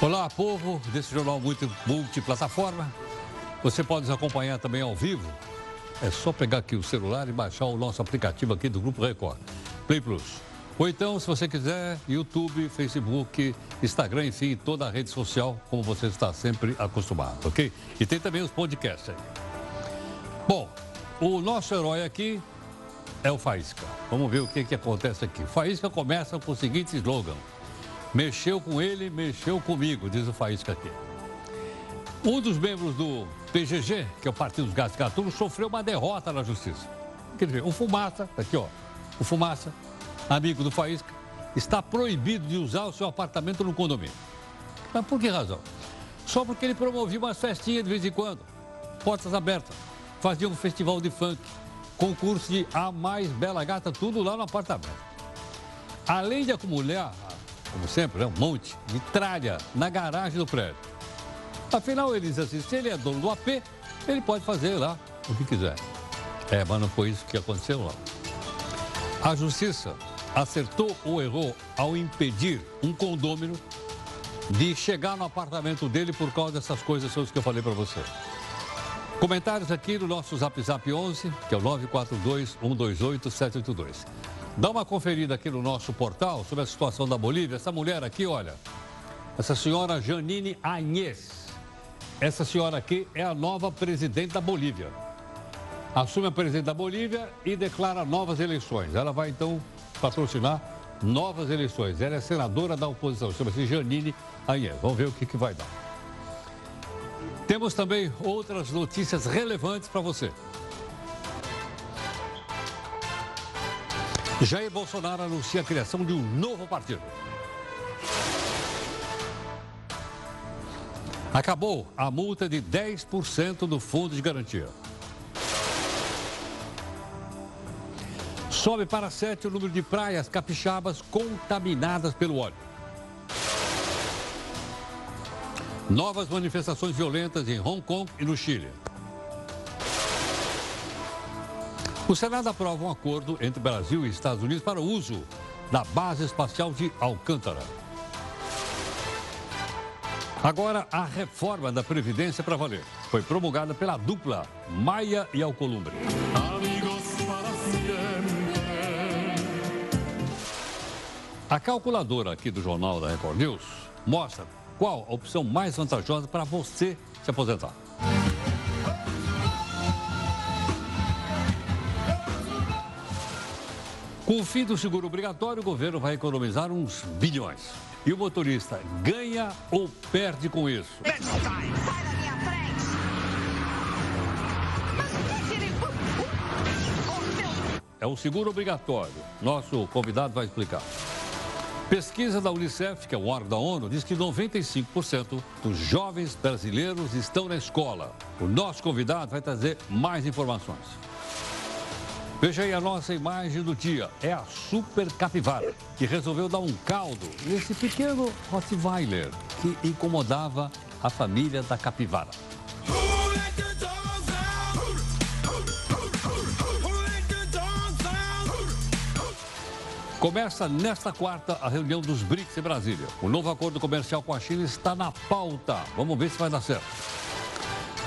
Olá, povo desse jornal muito multiplataforma. Você pode nos acompanhar também ao vivo. É só pegar aqui o celular e baixar o nosso aplicativo aqui do Grupo Record, Play Plus. Ou então, se você quiser, YouTube, Facebook, Instagram, enfim, toda a rede social, como você está sempre acostumado, ok? E tem também os podcasts aí. Bom, o nosso herói aqui é o Faísca. Vamos ver o que, que acontece aqui. Faísca começa com o seguinte slogan. Mexeu com ele, mexeu comigo, diz o Faísca aqui. Um dos membros do PGG, que é o Partido dos Gatos Gatunos, sofreu uma derrota na justiça. Quer dizer, o Fumaça, tá aqui ó, o Fumaça, amigo do Faísca, está proibido de usar o seu apartamento no condomínio. Mas por que razão? Só porque ele promovia umas festinhas de vez em quando, portas abertas, fazia um festival de funk, concurso de A Mais Bela Gata, tudo lá no apartamento. Além de acumular, como sempre, né, um monte de tralha na garagem do prédio. Afinal, ele diz assim, se ele é dono do AP, ele pode fazer lá o que quiser. É, mas não foi isso que aconteceu lá. A justiça acertou ou errou ao impedir um condômino de chegar no apartamento dele por causa dessas coisas que eu falei para você. Comentários aqui no nosso Zap Zap 11, que é o 942-128-782. Dá uma conferida aqui no nosso portal sobre a situação da Bolívia. Essa mulher aqui, olha, essa senhora Janine Anhes. Essa senhora aqui é a nova presidente da Bolívia. Assume a presidente da Bolívia e declara novas eleições. Ela vai então patrocinar novas eleições. Ela é senadora da oposição, chama-se Janine Anhes. Vamos ver o que, que vai dar. Temos também outras notícias relevantes para você. Jair Bolsonaro anuncia a criação de um novo partido. Acabou a multa de 10% do fundo de garantia. Sobe para 7 o número de praias capixabas contaminadas pelo óleo. Novas manifestações violentas em Hong Kong e no Chile. O Senado aprova um acordo entre Brasil e Estados Unidos para o uso da base espacial de Alcântara. Agora, a reforma da Previdência para valer. Foi promulgada pela dupla Maia e Alcolumbre. A calculadora aqui do Jornal da Record News mostra qual a opção mais vantajosa para você se aposentar. Com o fim do seguro obrigatório, o governo vai economizar uns bilhões. E o motorista ganha ou perde com isso? É o seguro obrigatório. Nosso convidado vai explicar. Pesquisa da Unicef, que é o órgão da ONU, diz que 95% dos jovens brasileiros estão na escola. O nosso convidado vai trazer mais informações. Veja aí a nossa imagem do dia. É a Super Capivara, que resolveu dar um caldo nesse pequeno Rottweiler que incomodava a família da capivara. Começa nesta quarta a reunião dos BRICS em Brasília. O novo acordo comercial com a China está na pauta. Vamos ver se vai dar certo.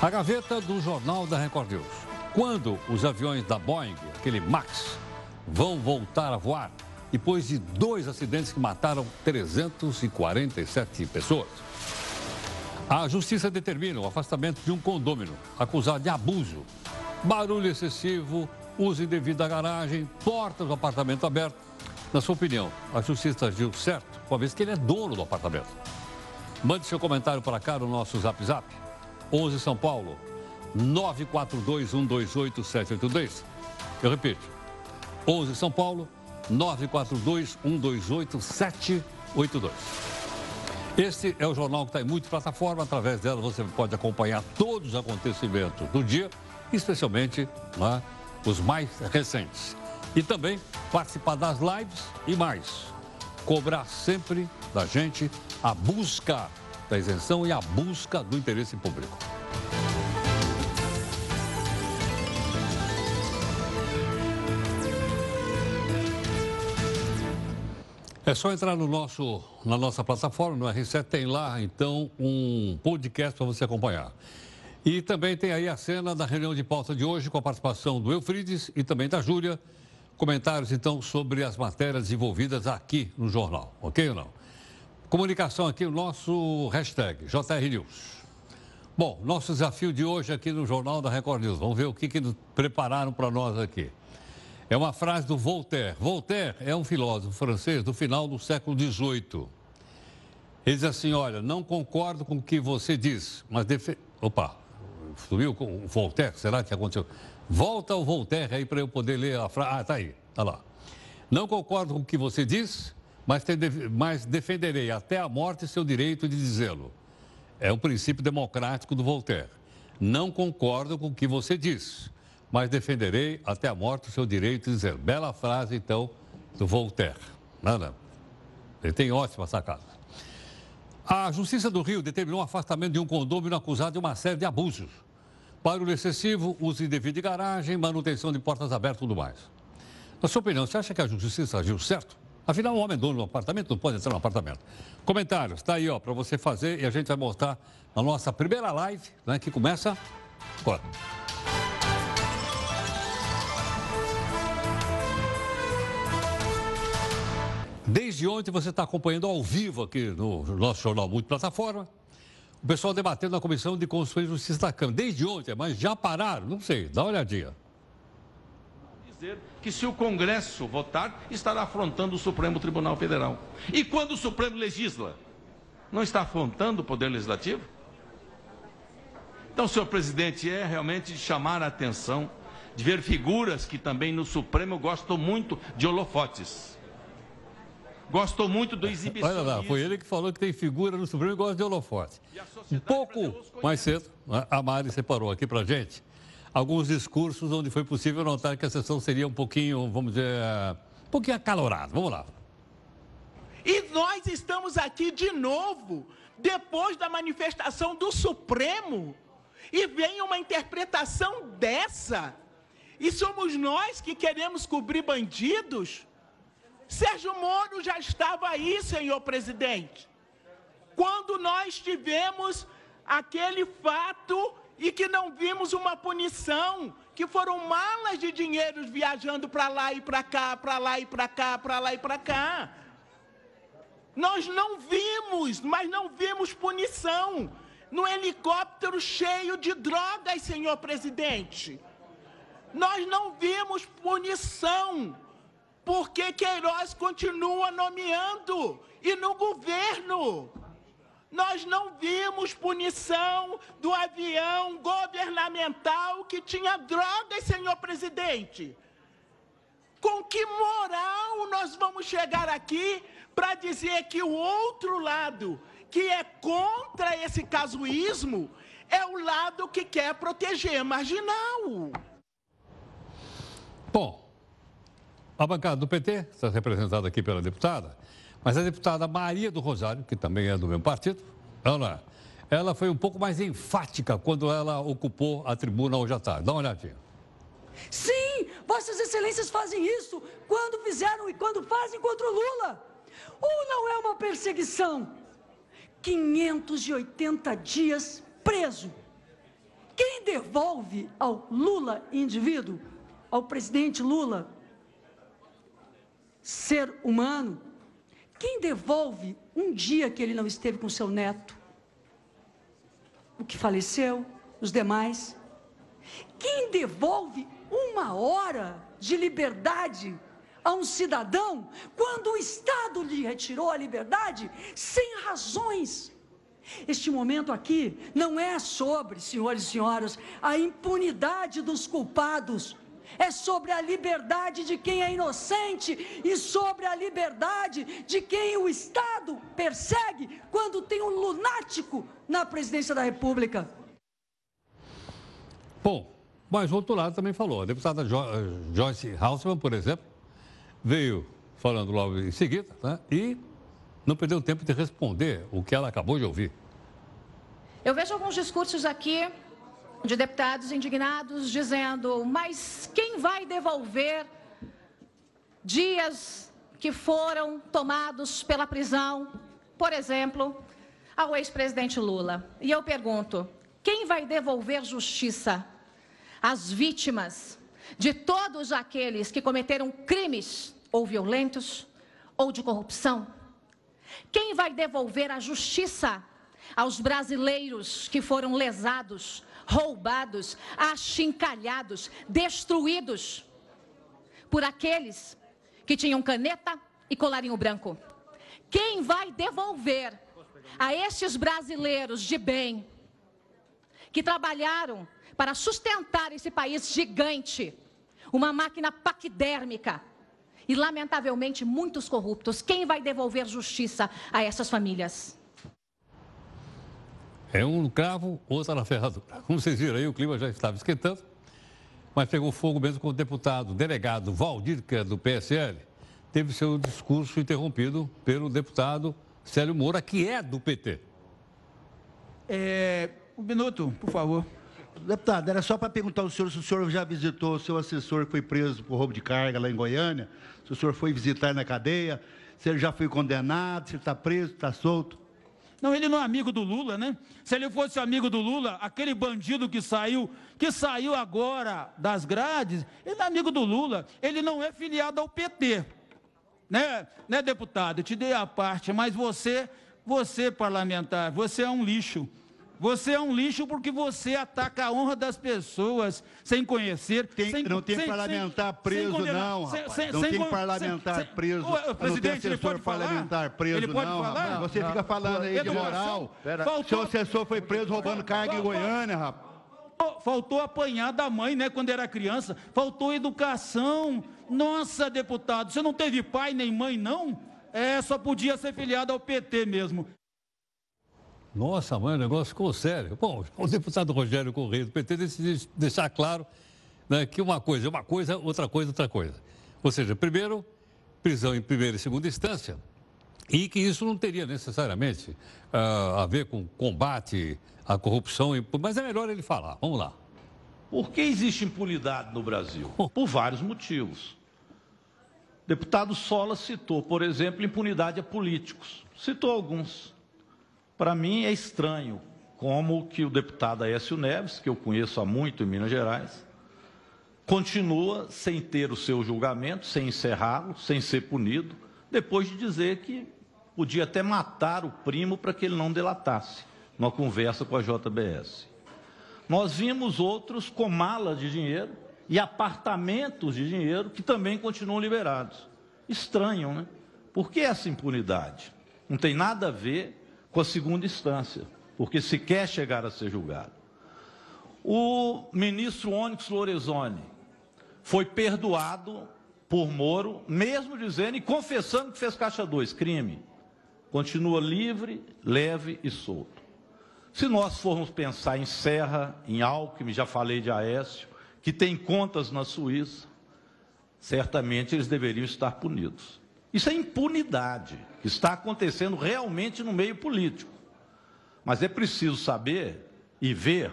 A gaveta do Jornal da Record News. Quando os aviões da Boeing, aquele Max, vão voltar a voar, depois de dois acidentes que mataram 347 pessoas? A justiça determina o afastamento de um condômino acusado de abuso, barulho excessivo, uso indevido da garagem, portas do apartamento aberto na sua opinião, a justiça agiu certo, uma vez que ele é dono do apartamento? Mande seu comentário para cá no nosso Zap Zap. 11 São Paulo, 942-128-782. Eu repito, 11 São Paulo, 942-128-782. Este é o jornal que está em muitas plataformas. Através dela você pode acompanhar todos os acontecimentos do dia, especialmente né, os mais recentes. E também participar das lives e mais. Cobrar sempre da gente a busca da isenção e a busca do interesse público. É só entrar no nosso, na nossa plataforma, no R7, tem lá então um podcast para você acompanhar. E também tem aí a cena da reunião de pauta de hoje com a participação do Eufrides e também da Júlia. Comentários então sobre as matérias envolvidas aqui no jornal, ok ou não? Comunicação aqui, o nosso hashtag JR News. Bom, nosso desafio de hoje aqui no Jornal da Record News. Vamos ver o que, que prepararam para nós aqui. É uma frase do Voltaire. Voltaire é um filósofo francês do final do século XVIII. Ele diz assim: Olha, não concordo com o que você diz, mas. Defe... Opa, subiu com o Voltaire? Será que aconteceu? Volta o Voltaire aí para eu poder ler a frase. Ah, tá aí, tá lá. Não concordo com o que você diz, mas, te... mas defenderei até a morte seu direito de dizê-lo. É o princípio democrático do Voltaire. Não concordo com o que você diz, mas defenderei até a morte o seu direito de dizer. Bela frase, então, do Voltaire. Nada. Ele tem ótima sacada. A Justiça do Rio determinou o afastamento de um condômino acusado de uma série de abusos. Barulho excessivo, uso indevido de garagem, manutenção de portas abertas e tudo mais. Na sua opinião, você acha que a Justiça agiu certo? Afinal, o homem é dono do apartamento, não pode entrar no apartamento. Comentários, está aí, ó, para você fazer e a gente vai mostrar na nossa primeira live, né, que começa agora. Desde ontem você está acompanhando ao vivo aqui no nosso jornal Multiplataforma. O pessoal debatendo na Comissão de Constituição e Justiça da Câmara. Desde ontem, mas já pararam? Não sei, dá uma olhadinha. Dizer que se o Congresso votar, estará afrontando o Supremo Tribunal Federal. E quando o Supremo legisla, não está afrontando o Poder Legislativo? Então, senhor presidente, é realmente de chamar a atenção de ver figuras que também no Supremo gostam muito de holofotes. Gostou muito do exibicionismo. Olha lá, foi ele que falou que tem figura no Supremo e gosta de holofote. Um pouco mais cedo, né, a Mari separou aqui para gente alguns discursos onde foi possível notar que a sessão seria um pouquinho, vamos dizer, um pouquinho acalorada. Vamos lá. E nós estamos aqui de novo, depois da manifestação do Supremo, e vem uma interpretação dessa. E somos nós que queremos cobrir bandidos? Sérgio Moro já estava aí, senhor presidente, quando nós tivemos aquele fato e que não vimos uma punição, que foram malas de dinheiro viajando para lá e para cá, para lá e para cá, para lá e para cá. Nós não vimos, mas não vimos punição no helicóptero cheio de drogas, senhor presidente. Nós não vimos punição porque Queiroz continua nomeando e no governo. Nós não vimos punição do avião governamental que tinha drogas, senhor presidente. Com que moral nós vamos chegar aqui para dizer que o outro lado, que é contra esse casuísmo, é o lado que quer proteger marginal? Bom, a bancada do PT está representada aqui pela deputada, mas a deputada Maria do Rosário, que também é do mesmo partido, ela, ela foi um pouco mais enfática quando ela ocupou a tribuna hoje à tarde. Dá uma olhadinha. Sim, Vossas Excelências fazem isso quando fizeram e quando fazem contra o Lula. Ou não é uma perseguição? 580 dias preso. Quem devolve ao Lula indivíduo, ao presidente Lula, ser humano, quem devolve um dia que ele não esteve com seu neto? O que faleceu, os demais? Quem devolve uma hora de liberdade a um cidadão quando o Estado lhe retirou a liberdade sem razões? Este momento aqui não é sobre, senhores e senhoras, a impunidade dos culpados, é sobre a liberdade de quem é inocente e sobre a liberdade de quem o Estado persegue quando tem um lunático na presidência da República. Bom, mas o outro lado também falou. A deputada jo eh, Joyce Hausmann, por exemplo, veio falando logo em seguida né, e não perdeu tempo de responder o que ela acabou de ouvir. Eu vejo alguns discursos aqui de deputados indignados dizendo: mas quem vai devolver dias que foram tomados pela prisão, por exemplo, ao ex-presidente Lula. E eu pergunto: quem vai devolver justiça às vítimas de todos aqueles que cometeram crimes ou violentos ou de corrupção? Quem vai devolver a justiça aos brasileiros que foram lesados, roubados, achincalhados, destruídos por aqueles que tinham caneta e colarinho branco? Quem vai devolver a estes brasileiros de bem que trabalharam para sustentar esse país gigante, uma máquina paquidérmica e, lamentavelmente, muitos corruptos. Quem vai devolver justiça a essas famílias? É um cravo, outra na ferradura. Como vocês viram aí, o clima já estava esquentando, mas pegou fogo mesmo com o deputado, delegado Valdir, que é do PSL, teve seu discurso interrompido pelo deputado Célio Moura, que é do PT. É, um minuto, por favor. Deputado, era só para perguntar ao senhor se o senhor já visitou o seu assessor que foi preso por roubo de carga lá em Goiânia, se o senhor foi visitar na cadeia, se ele já foi condenado, se ele está preso, está solto. Não, ele não é amigo do Lula, né? Se ele fosse amigo do Lula, aquele bandido que saiu, que saiu agora das grades, ele é amigo do Lula. Ele não é filiado ao PT. Né, né deputado? Eu te dei a parte, mas você, você parlamentar, você é um lixo. Você é um lixo porque você ataca a honra das pessoas sem conhecer. Tem, sem, não tem sem, parlamentar sem, preso, não, rapaz. Não tem parlamentar preso. O, presidente, não tem assessor parlamentar preso, ele pode não, falar? rapaz. Você não, fica falando aí de moral. Faltou, Seu assessor foi preso roubando carga em Goiânia, rapaz. Faltou apanhar da mãe, né, quando era criança. Faltou educação. Nossa, deputado, você não teve pai nem mãe, não? É, só podia ser filiado ao PT mesmo. Nossa, mãe, o negócio ficou sério. Bom, o deputado Rogério Correia do PT decidiu deixar claro né, que uma coisa é uma coisa, outra coisa é outra coisa. Ou seja, primeiro, prisão em primeira e segunda instância, e que isso não teria necessariamente uh, a ver com combate à corrupção, mas é melhor ele falar. Vamos lá. Por que existe impunidade no Brasil? Por vários motivos. O deputado Sola citou, por exemplo, impunidade a políticos. Citou alguns. Para mim é estranho como que o deputado Aécio Neves, que eu conheço há muito em Minas Gerais, continua sem ter o seu julgamento, sem encerrá-lo, sem ser punido, depois de dizer que podia até matar o primo para que ele não delatasse, numa conversa com a JBS. Nós vimos outros com malas de dinheiro e apartamentos de dinheiro que também continuam liberados. Estranho, né? Por que essa impunidade? Não tem nada a ver com a segunda instância, porque se quer chegar a ser julgado. O ministro Onyx Lorenzoni foi perdoado por Moro, mesmo dizendo e confessando que fez caixa 2, crime. Continua livre, leve e solto. Se nós formos pensar em Serra, em Alckmin, já falei de Aécio, que tem contas na Suíça, certamente eles deveriam estar punidos. Isso é impunidade que está acontecendo realmente no meio político. Mas é preciso saber e ver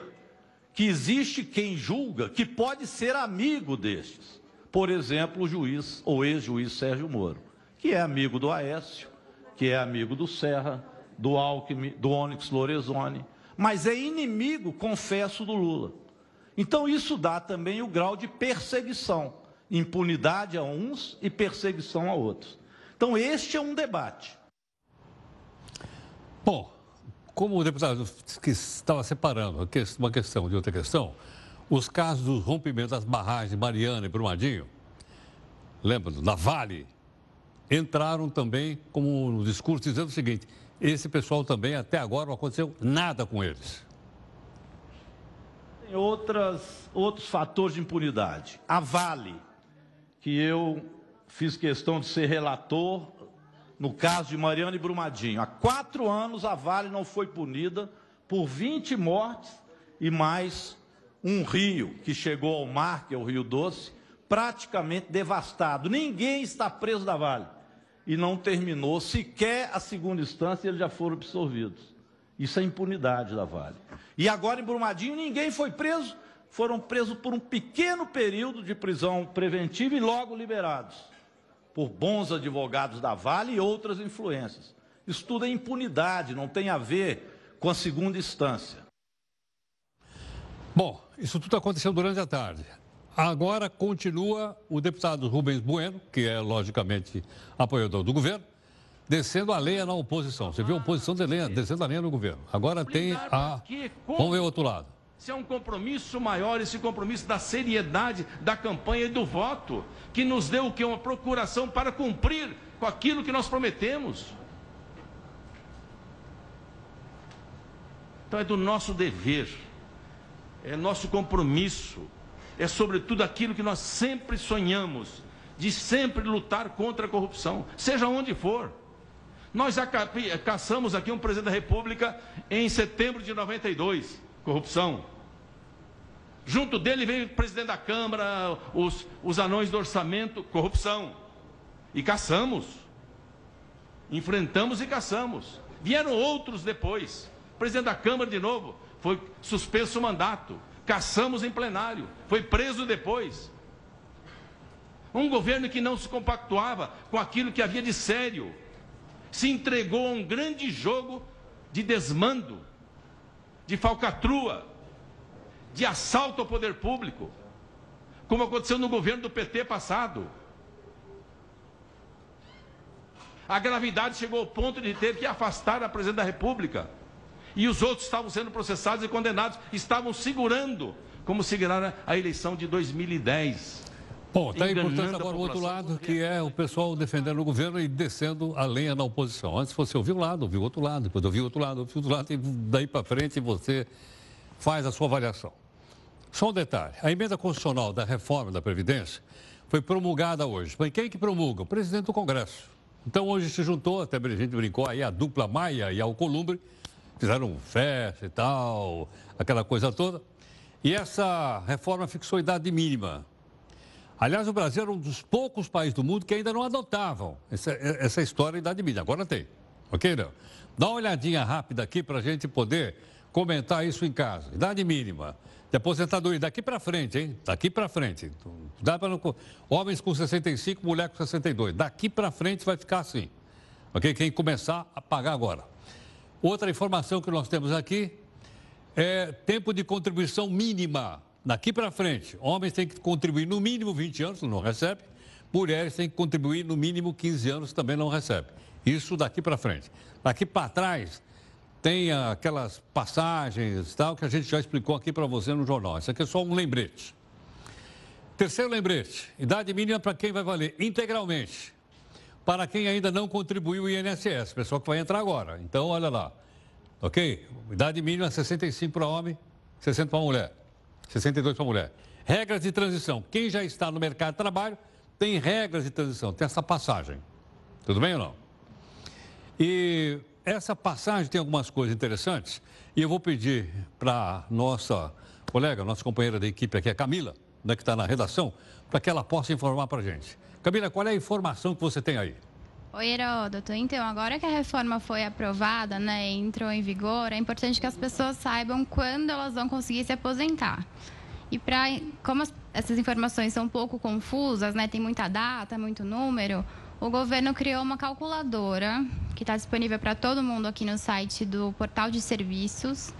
que existe quem julga que pode ser amigo destes. Por exemplo, o juiz ou ex-juiz Sérgio Moro, que é amigo do Aécio, que é amigo do Serra, do Alckmin, do Onyx Lorenzoni, mas é inimigo, confesso, do Lula. Então isso dá também o grau de perseguição, impunidade a uns e perseguição a outros. Então, este é um debate. Bom, como o deputado que estava separando uma questão de outra questão, os casos do rompimento das barragens de Mariana e Brumadinho, lembra, da Vale, entraram também como no discurso dizendo o seguinte: esse pessoal também até agora não aconteceu nada com eles. Tem outras, outros fatores de impunidade. A Vale, que eu fiz questão de ser relator no caso de Mariana e Brumadinho. Há quatro anos a Vale não foi punida por 20 mortes e mais um rio que chegou ao mar, que é o Rio Doce, praticamente devastado. Ninguém está preso da Vale. E não terminou sequer a segunda instância, eles já foram absolvidos. Isso é impunidade da Vale. E agora em Brumadinho ninguém foi preso, foram presos por um pequeno período de prisão preventiva e logo liberados por bons advogados da Vale e outras influências. Isso tudo é impunidade, não tem a ver com a segunda instância. Bom, isso tudo aconteceu durante a tarde. Agora continua o deputado Rubens Bueno, que é logicamente apoiador do governo, descendo a lenha na oposição. Você viu a oposição de lenha, descendo a lenha no governo. Agora tem a. Vamos ver o outro lado. Se é um compromisso maior, esse compromisso da seriedade da campanha e do voto, que nos deu o que? Uma procuração para cumprir com aquilo que nós prometemos. Então é do nosso dever, é nosso compromisso, é sobretudo aquilo que nós sempre sonhamos, de sempre lutar contra a corrupção, seja onde for. Nós caçamos aqui um presidente da República em setembro de 92, corrupção. Junto dele veio o presidente da Câmara, os, os anões do orçamento, corrupção. E caçamos. Enfrentamos e caçamos. Vieram outros depois. O presidente da Câmara, de novo, foi suspenso o mandato. Caçamos em plenário. Foi preso depois. Um governo que não se compactuava com aquilo que havia de sério se entregou a um grande jogo de desmando, de falcatrua, de assalto ao poder público, como aconteceu no governo do PT passado. A gravidade chegou ao ponto de ter que afastar a presidente da República. E os outros estavam sendo processados e condenados, estavam segurando, como seguraram a eleição de 2010. Bom, está aí, portanto, agora o outro lado, que é o pessoal defendendo o governo e descendo a lenha na oposição. Antes você ouviu um lado, ouviu outro lado, depois ouviu outro lado, ouviu outro lado, e daí para frente você faz a sua avaliação. Só um detalhe: a emenda constitucional da reforma da Previdência foi promulgada hoje. Mas quem que promulga? O presidente do Congresso. Então hoje se juntou, até a gente brincou aí, a dupla Maia e Alcolumbre, fizeram festa e tal, aquela coisa toda. E essa reforma fixou a idade mínima Aliás, o Brasil era um dos poucos países do mundo que ainda não adotavam essa, essa história da idade mínima. Agora tem. Ok, não? Dá uma olhadinha rápida aqui para a gente poder comentar isso em casa. Idade mínima de aposentadoria daqui para frente, hein? Daqui para frente. Dá para homens com 65, mulher com 62. Daqui para frente vai ficar assim. Ok? Quem começar a pagar agora. Outra informação que nós temos aqui é tempo de contribuição mínima Daqui para frente, homens têm que contribuir no mínimo 20 anos, não recebe. Mulheres têm que contribuir no mínimo 15 anos, também não recebe. Isso daqui para frente. Daqui para trás, tem aquelas passagens tal que a gente já explicou aqui para você no jornal. Isso aqui é só um lembrete. Terceiro lembrete: idade mínima para quem vai valer integralmente. Para quem ainda não contribuiu o INSS, pessoal que vai entrar agora. Então, olha lá. Ok? Idade mínima 65 para homem, 60 para mulher. 62 para mulher. Regras de transição. Quem já está no mercado de trabalho tem regras de transição, tem essa passagem. Tudo bem ou não? E essa passagem tem algumas coisas interessantes e eu vou pedir para nossa colega, nossa companheira da equipe aqui, a Camila, né, que está na redação, para que ela possa informar para a gente. Camila, qual é a informação que você tem aí? Oi, Heródoto. Então, agora que a reforma foi aprovada, né, entrou em vigor, é importante que as pessoas saibam quando elas vão conseguir se aposentar. E para, como as, essas informações são um pouco confusas, né, tem muita data, muito número, o governo criou uma calculadora que está disponível para todo mundo aqui no site do Portal de Serviços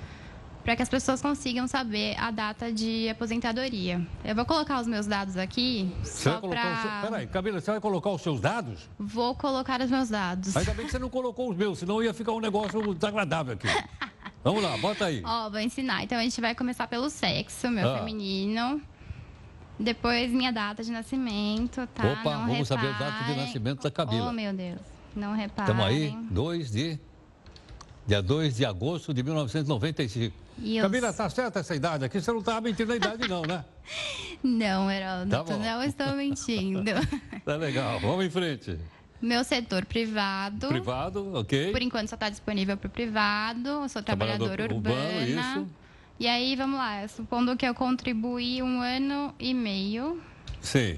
para que as pessoas consigam saber a data de aposentadoria. Eu vou colocar os meus dados aqui. Você só para. Seu... Peraí, Camila, você vai colocar os seus dados? Vou colocar os meus dados. Ainda bem que você não colocou os meus, senão ia ficar um negócio desagradável aqui. Vamos lá, bota aí. Ó, vou ensinar. Então a gente vai começar pelo sexo, meu ah. feminino. Depois minha data de nascimento, tá? Opa, não vamos reparem. saber a data de nascimento da Camila. Oh, meu Deus. Não reparem. Estamos aí, 2 de... Dia 2 de agosto de 1995. E Camila, tá certa essa idade aqui? Você não estava mentindo a idade, não, né? não, Heraldo, tá não estou mentindo. tá legal, vamos em frente. Meu setor privado. Privado, ok. Por enquanto só está disponível para o privado. Eu sou trabalhadora Trabalhador urbana. Urbano, isso. E aí, vamos lá, supondo que eu contribuí um ano e meio. Sim.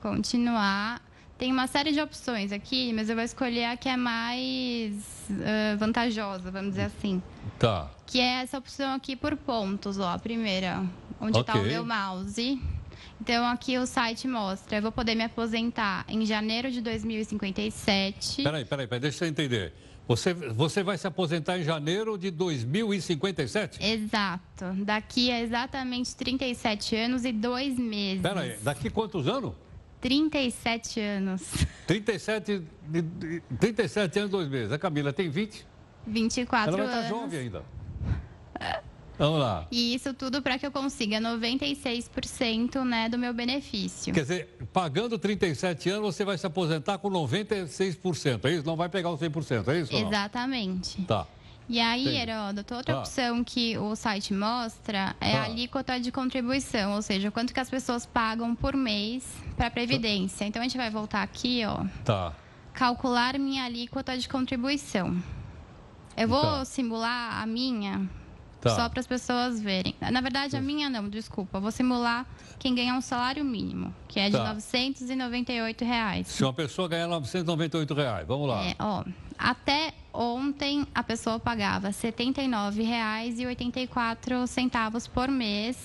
Continuar. Tem uma série de opções aqui, mas eu vou escolher a que é mais uh, vantajosa, vamos dizer assim. Tá. Que é essa opção aqui por pontos, ó. A primeira, onde está okay. o meu mouse. Então, aqui o site mostra, eu vou poder me aposentar em janeiro de 2057. Peraí, peraí, peraí deixa eu entender. Você, você vai se aposentar em janeiro de 2057? Exato. Daqui a exatamente 37 anos e dois meses. Peraí, daqui quantos anos? 37 anos. 37, 37 anos e dois meses. A Camila tem 20? 24 Ela vai anos. estar jovem ainda. Vamos lá. E isso tudo para que eu consiga 96% né, do meu benefício. Quer dizer, pagando 37 anos, você vai se aposentar com 96%, é isso? Não vai pegar os 100%, é isso? Exatamente. Tá. E aí, Entendi. Heródoto, outra Ah. opção que o site mostra é Ah. a alíquota de contribuição, ou seja, quanto que as pessoas pagam por mês para a Previdência. Então, a gente vai voltar aqui, ó, Tá. calcular minha alíquota de contribuição. Eu vou Tá. simular a minha, Tá. só para as pessoas verem. Na verdade, a minha não, desculpa. Eu vou simular quem ganha um salário mínimo, que é de Tá. 998 reais. Se uma pessoa ganhar 998 reais, vamos lá. É, ó, até ontem a pessoa pagava R$ 79,84 por mês,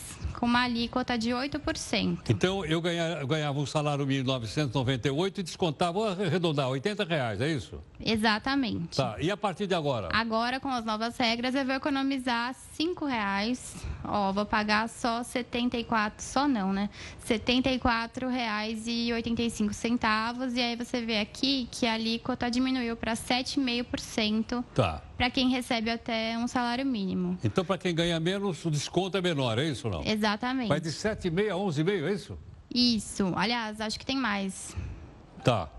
com uma alíquota de 8%. Então, eu ganha- eu ganhava um salário mínimo de 998 e descontava, vou arredondar, 80 reais, é isso? Exatamente. Tá. E a partir de agora? Agora, com as novas regras, eu vou economizar 5 reais. Ó, vou pagar só 74, só não, né? R$ 74,85 centavos. E aí você vê aqui que a alíquota diminuiu para 7,5% Tá. para quem recebe até um salário mínimo. Então, para quem ganha menos, o desconto é menor, é isso ou não? Exatamente. Vai de 7,5 a 11,5, é isso? Isso. Aliás, acho que tem mais. Tá.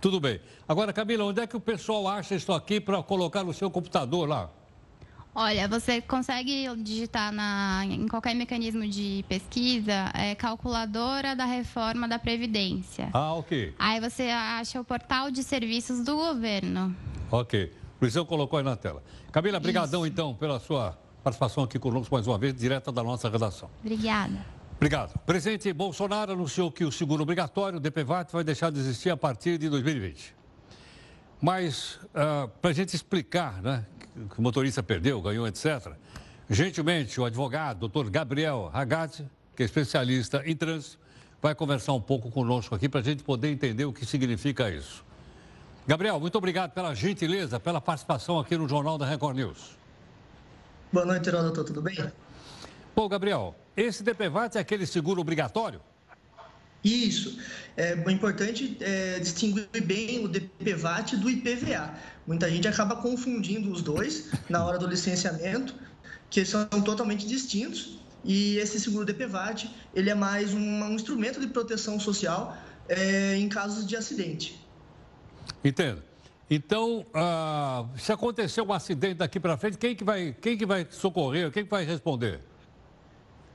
Tudo bem. Agora, Camila, onde é que o pessoal acha isso aqui para colocar no seu computador lá? Olha, você consegue digitar na, em qualquer mecanismo de pesquisa é, calculadora da reforma da Previdência. Ah, ok. Aí você acha o portal de serviços do governo. Ok. Luizão colocou aí na tela. Camila, brigadão então pela sua participação aqui conosco mais uma vez, direta da nossa redação. Obrigada. Obrigado. O presidente Bolsonaro anunciou que o seguro obrigatório, o DPVAT, vai deixar de existir a partir de 2020. Mas, para a gente explicar, né, que o motorista perdeu, ganhou, etc., gentilmente, o advogado, doutor Gabriel Ragazzi, que é especialista em trânsito, vai conversar um pouco conosco aqui para a gente poder entender o que significa isso. Gabriel, muito obrigado pela gentileza, pela participação aqui no Jornal da Record News. Boa noite, Heródoto, tudo bem? Bom, Gabriel, esse DPVAT é aquele seguro obrigatório? Isso. É importante é, distinguir bem o DPVAT do IPVA. Muita gente acaba confundindo os dois na hora do licenciamento, que são totalmente distintos. E esse seguro DPVAT, ele é mais um, um instrumento de proteção social é, em casos de acidente. Entendo. Então, ah, se acontecer um acidente daqui para frente, quem que vai, quem que vai socorrer, quem que vai responder?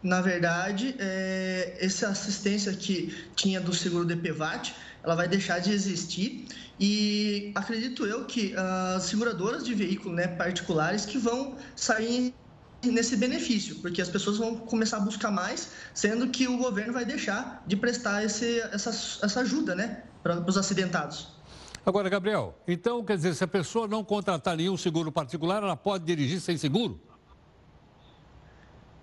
Na verdade, é, essa assistência que tinha do seguro DPVAT, ela vai deixar de existir e acredito eu que as seguradoras de veículo né, particulares que vão sair nesse benefício, porque as pessoas vão começar a buscar mais, sendo que o governo vai deixar de prestar esse, essa, essa ajuda né, para os acidentados. Agora, Gabriel, então quer dizer, se a pessoa não contratar nenhum seguro particular, ela pode dirigir sem seguro?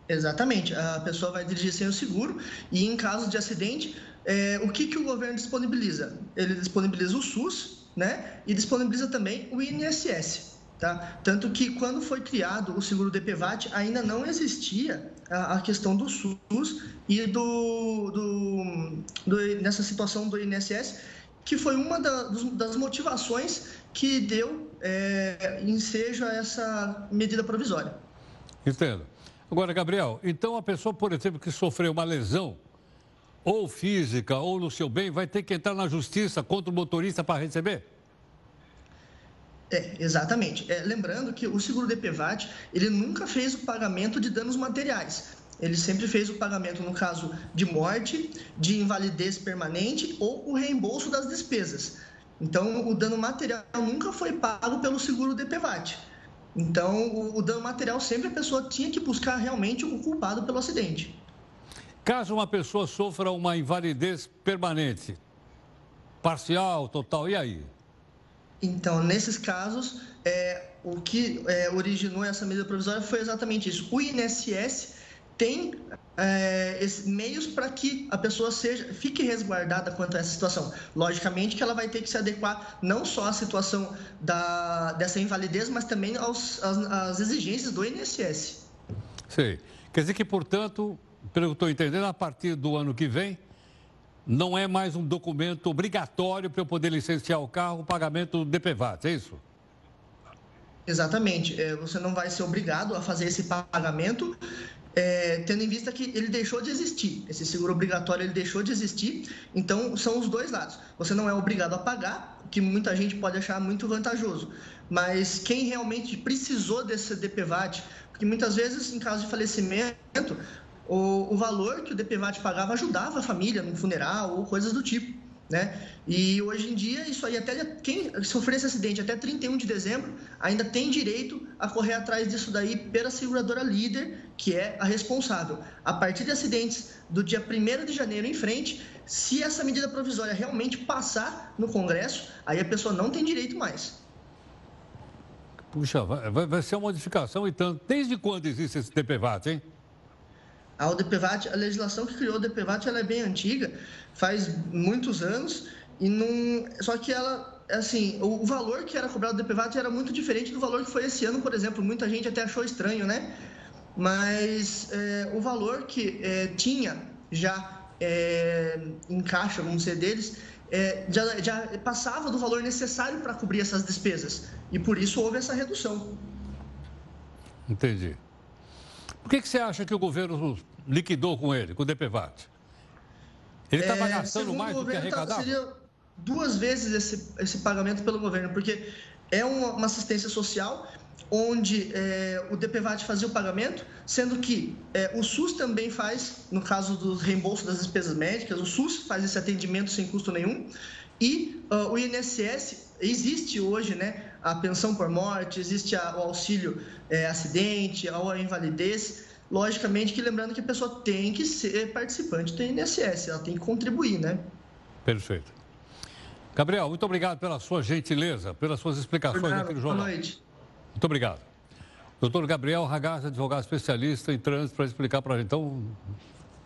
Exatamente. A pessoa vai dirigir sem o seguro e, em caso de acidente, é, o que, que o governo disponibiliza? Ele disponibiliza o SUS né, e disponibiliza também o INSS. Tá? Tanto que, quando foi criado o seguro DPVAT, ainda não existia a, a questão do SUS e do, do, do, nessa situação do INSS, que foi uma da, das motivações que deu é, ensejo a essa medida provisória. Entendo. Agora, Gabriel, então a pessoa, por exemplo, que sofreu uma lesão, ou física, ou no seu bem, vai ter que entrar na justiça contra o motorista para receber? É, exatamente. É, lembrando que o seguro DPVAT, ele nunca fez o pagamento de danos materiais. Ele sempre fez o pagamento no caso de morte, de invalidez permanente ou o reembolso das despesas. Então, o dano material nunca foi pago pelo seguro DPVAT. Então, o, o dano material sempre a pessoa tinha que buscar realmente o culpado pelo acidente. Caso uma pessoa sofra uma invalidez permanente, parcial, total, e aí? Então, nesses casos, é, o que é, originou essa medida provisória foi exatamente isso. O INSS tem é, esse, meios para que a pessoa seja fique resguardada quanto a essa situação. Logicamente que ela vai ter que se adequar não só à situação da, dessa invalidez, mas também aos, às, às exigências do INSS. Sei. Quer dizer que, portanto, pelo que estou entendendo, a partir do ano que vem, não é mais um documento obrigatório para eu poder licenciar o carro o pagamento do DPVAT, é isso? Exatamente. É, você não vai ser obrigado a fazer esse pagamento é, tendo em vista que ele deixou de existir. Esse seguro obrigatório ele deixou de existir, então são os dois lados. Você não é obrigado a pagar, que muita gente pode achar muito vantajoso, mas quem realmente precisou desse DPVAT, porque muitas vezes em caso de falecimento, o, o valor que o DPVAT pagava ajudava a família no funeral ou coisas do tipo. Né? E hoje em dia, isso aí, até quem sofrer esse acidente até 31 de dezembro, ainda tem direito a correr atrás disso daí pela seguradora líder, que é a responsável. A partir de acidentes do dia 1 de janeiro em frente, se essa medida provisória realmente passar no Congresso, aí a pessoa não tem direito mais. Puxa, vai, vai ser uma modificação, então. Desde quando existe esse DPVAT, hein? A DPVAT, a legislação que criou o DPVAT, ela é bem antiga, faz muitos anos, e não... só que ela, assim, o, valor que era cobrado do DPVAT era muito diferente do valor que foi esse ano, por exemplo. Muita gente até achou estranho, né? Mas é, o valor que é, tinha já é, em caixa, vamos dizer, deles, já, já passava do valor necessário para cobrir essas despesas. E por isso houve essa redução. Entendi. Por que, que você acha que o governo liquidou com ele, com o DPVAT? Ele estava gastando mais do que tá- arrecadava? Seria duas vezes esse, esse pagamento pelo governo, porque é uma, uma assistência social onde é, o DPVAT fazia o pagamento, sendo que é, o SUS também faz, no caso do reembolso das despesas médicas, o SUS faz esse atendimento sem custo nenhum, e uh, o INSS, existe hoje né, a pensão por morte, existe a, o auxílio é, acidente, a invalidez, logicamente que lembrando que a pessoa tem que ser participante do INSS, ela tem que contribuir, né? Perfeito. Gabriel, muito obrigado pela sua gentileza, pelas suas explicações nada, aqui no jornal. Boa noite. Muito obrigado. Doutor Gabriel Ragazza, advogado especialista em trânsito, para explicar para a gente. Então,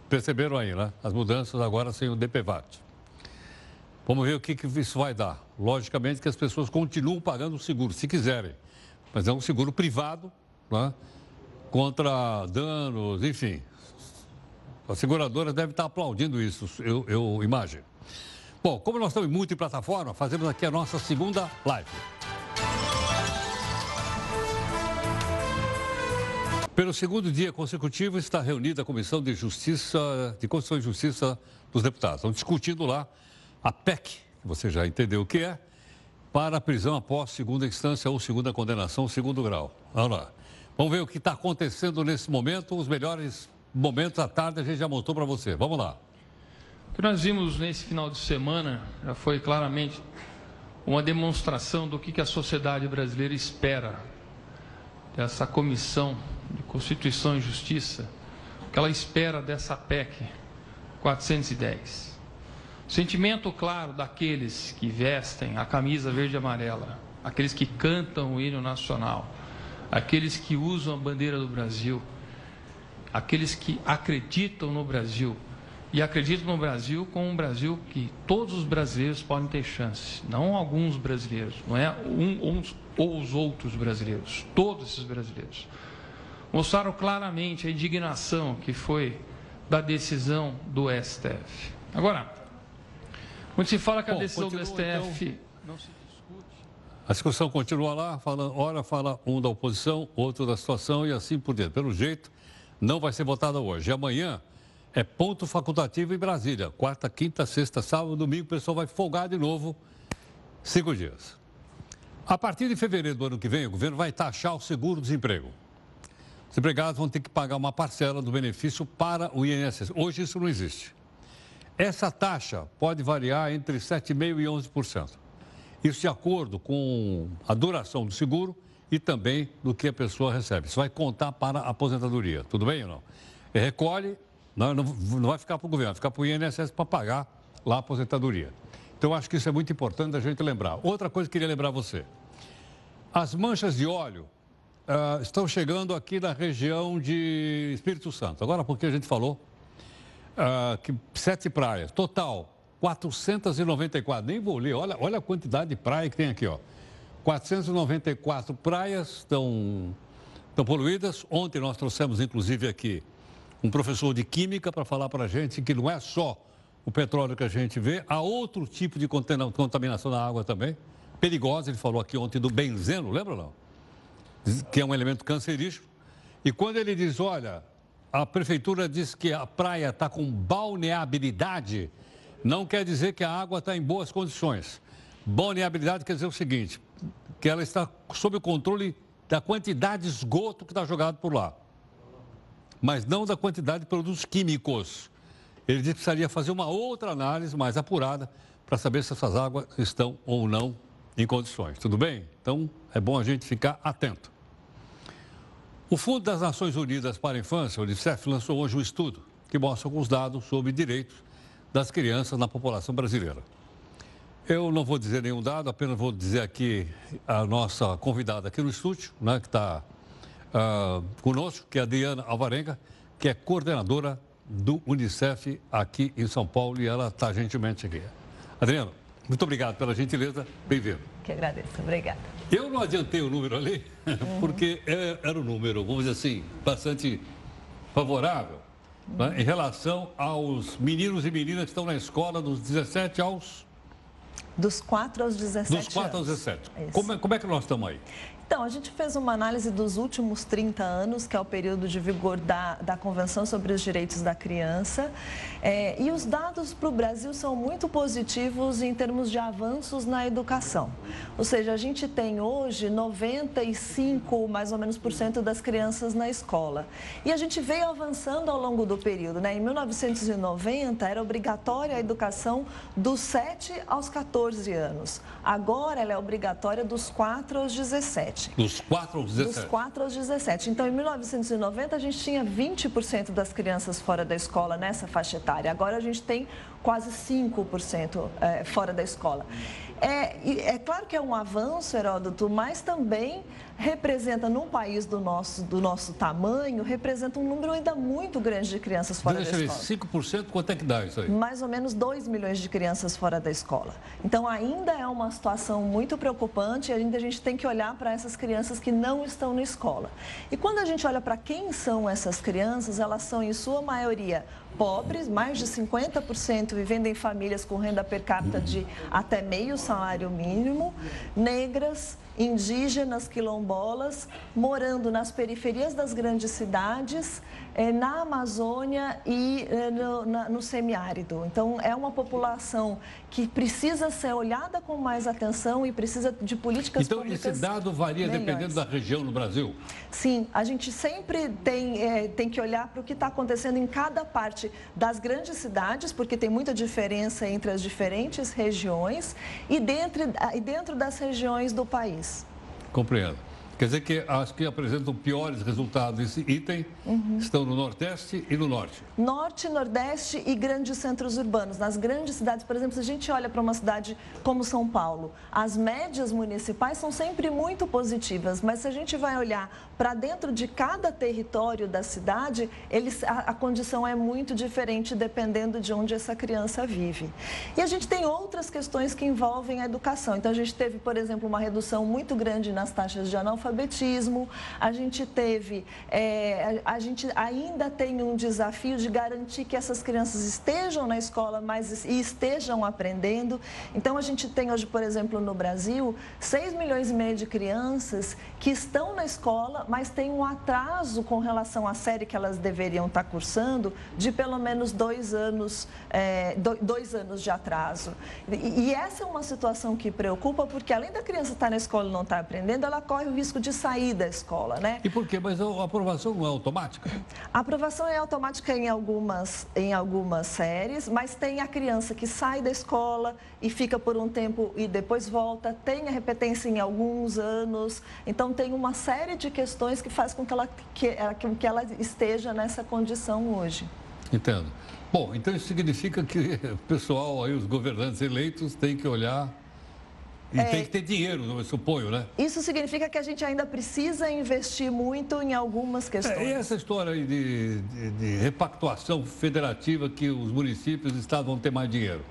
perceberam aí, né? As mudanças agora sem o DPVAT. Vamos ver o que, que isso vai dar. Logicamente que as pessoas continuam pagando o seguro, se quiserem. Mas é um seguro privado, né? contra danos, enfim. A seguradora deve estar aplaudindo isso, eu, eu imagino. Bom, como nós estamos em plataforma, fazemos aqui a nossa segunda live. Pelo segundo dia consecutivo, está reunida a Comissão de Justiça, de Constituição e Justiça dos Deputados. Estão discutindo lá a PEC, você já entendeu o que é, para a prisão após segunda instância ou segunda condenação, segundo grau. Vamos lá. Vamos ver o que está acontecendo nesse momento, os melhores momentos à tarde a gente já mostrou para você. Vamos lá. O que nós vimos nesse final de semana já foi claramente uma demonstração do que a sociedade brasileira espera dessa comissão de Constituição e Justiça, o que ela espera dessa PEC 410. O sentimento claro daqueles que vestem a camisa verde e amarela, aqueles que cantam o hino nacional, aqueles que usam a bandeira do Brasil, aqueles que acreditam no Brasil, e acreditam no Brasil como um Brasil que todos os brasileiros podem ter chance, não alguns brasileiros, não é um, uns ou os outros brasileiros, todos esses brasileiros mostraram claramente a indignação que foi da decisão do STF. Agora, quando se fala que Bom, a decisão continua, do STF então, não se discute. A discussão continua lá, fala, ora fala um da oposição, outro da situação e assim por diante. Pelo jeito, não vai ser votada hoje. E amanhã é ponto facultativo em Brasília. Quarta, quinta, sexta, sábado, domingo, o pessoal vai folgar de novo. Cinco dias. A partir de fevereiro do ano que vem, o governo vai taxar o seguro-desemprego. Os empregados vão ter que pagar uma parcela do benefício para o INSS. Hoje isso não existe. Essa taxa pode variar entre 7,5% e 11%. Isso de acordo com a duração do seguro e também do que a pessoa recebe. Isso vai contar para a aposentadoria. Tudo bem ou não? E recolhe, não, não, não vai ficar para o governo, vai ficar para o INSS para pagar lá a aposentadoria. Então, acho que isso é muito importante a gente lembrar. Outra coisa que eu queria lembrar você. As manchas de óleo uh, estão chegando aqui na região de Espírito Santo. Agora, porque a gente falou uh, que sete praias, total 494. Nem vou ler, olha, olha a quantidade de praia que tem aqui, ó. 494 praias estão, estão poluídas. Ontem nós trouxemos, inclusive, aqui um professor de química para falar para a gente que não é só o petróleo que a gente vê, há outro tipo de contaminação na água também, perigosa. Ele falou aqui ontem do benzeno, lembra não? Que é um elemento cancerígeno. E quando ele diz, olha, a prefeitura diz que a praia está com balneabilidade, não quer dizer que a água está em boas condições. Balneabilidade quer dizer o seguinte, que ela está sob o controle da quantidade de esgoto que está jogado por lá, mas não da quantidade de produtos químicos. Ele disse que precisaria fazer uma outra análise mais apurada para saber se essas águas estão ou não em condições. Tudo bem? Então é bom a gente ficar atento. O Fundo das Nações Unidas para a Infância, o Unicef, lançou hoje um estudo que mostra alguns dados sobre direitos das crianças na população brasileira. Eu não vou dizer nenhum dado, apenas vou dizer aqui a nossa convidada aqui no estúdio, né, que está uh, conosco, que é a Diana Alvarenga, que é coordenadora do Unicef aqui em São Paulo e ela está gentilmente aqui. Adriano, muito obrigado pela gentileza, bem-vindo. Que agradeço, obrigada. Eu não adiantei o número ali, porque é, era um número, vamos dizer assim, bastante favorável né, em relação aos meninos e meninas que estão na escola dos 17 aos dos 4 aos 17 Dos 4 aos 17. Como é, como é que nós estamos aí? Então, a gente fez uma análise dos últimos 30 anos, que é o período de vigor da, da Convenção sobre os Direitos da Criança. É, e os dados para o Brasil são muito positivos em termos de avanços na educação. Ou seja, a gente tem hoje 95, mais ou menos, por cento das crianças na escola. E a gente veio avançando ao longo do período. Né? Em 1990, era obrigatória a educação dos 7 aos 14 anos. Agora, ela é obrigatória dos 4 aos 17. 17. Dos 4 aos 17? Dos 4 aos 17. Então, em 1990, a gente tinha 20% das crianças fora da escola nessa faixa etária. Agora, a gente tem quase 5% é, fora da escola. É, é claro que é um avanço, Heródoto, mas também representa, num país do nosso, do nosso tamanho, representa um número ainda muito grande de crianças fora Deixa da escola. Ver, 5%, quanto é que dá isso aí? Mais ou menos 2 milhões de crianças fora da escola. Então, ainda é uma situação muito preocupante e ainda a gente tem que olhar para essas crianças que não estão na escola. E quando a gente olha para quem são essas crianças, elas são, em sua maioria, pobres, mais de 50% vivendo em famílias com renda per capita de até meio salário mínimo, negras, indígenas, quilombolas, morando nas periferias das grandes cidades, é, na Amazônia e é, no, na, no semiárido. Então, é uma população que precisa ser olhada com mais atenção e precisa de políticas então, públicas Então, esse dado varia melhores. dependendo da região no Brasil? Sim, a gente sempre tem, é, tem que olhar para o que está acontecendo em cada parte das grandes cidades, porque tem muita diferença entre as diferentes regiões e dentro, e dentro das regiões do país. Compreendo. Quer dizer que as que apresentam piores resultados nesse item uhum. estão no Nordeste e no Norte. Norte, Nordeste e grandes centros urbanos. Nas grandes cidades, por exemplo, se a gente olha para uma cidade como São Paulo, as médias municipais são sempre muito positivas, mas se a gente vai olhar para dentro de cada território da cidade, eles, a, a condição é muito diferente dependendo de onde essa criança vive. E a gente tem outras questões que envolvem a educação. Então, a gente teve, por exemplo, uma redução muito grande nas taxas de analfabetismo a gente teve, é, a gente ainda tem um desafio de garantir que essas crianças estejam na escola mas, e estejam aprendendo. Então, a gente tem hoje, por exemplo, no Brasil, 6 milhões e meio de crianças que estão na escola, mas têm um atraso com relação à série que elas deveriam estar cursando de pelo menos dois anos, é, dois anos de atraso. E, e essa é uma situação que preocupa, porque além da criança estar na escola e não estar aprendendo, ela corre o risco risco de sair da escola, né? E por quê? Mas a aprovação não é automática? A aprovação é automática em algumas, em algumas séries, mas tem a criança que sai da escola e fica por um tempo e depois volta, tem a repetência em alguns anos, então tem uma série de questões que faz com que ela, que, que ela esteja nessa condição hoje. Entendo. Bom, então isso significa que o pessoal aí, os governantes eleitos, têm que olhar E é, tem que ter dinheiro, eu suponho, né? Isso significa que a gente ainda precisa investir muito em algumas questões. É, e essa história aí de, de, de repactuação federativa que os municípios e estados vão ter mais dinheiro?